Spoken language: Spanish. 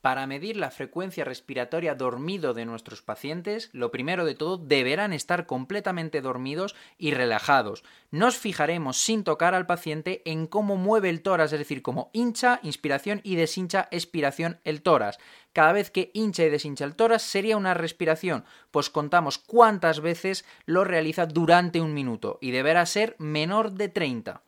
Para medir la frecuencia respiratoria dormido de nuestros pacientes, lo primero de todo deberán estar completamente dormidos y relajados. Nos fijaremos sin tocar al paciente en cómo mueve el tórax, es decir, cómo hincha, inspiración y deshincha, expiración el tórax. Cada vez que hincha y deshincha el tórax sería una respiración, pues contamos cuántas veces lo realiza durante un minuto y deberá ser menor de 30.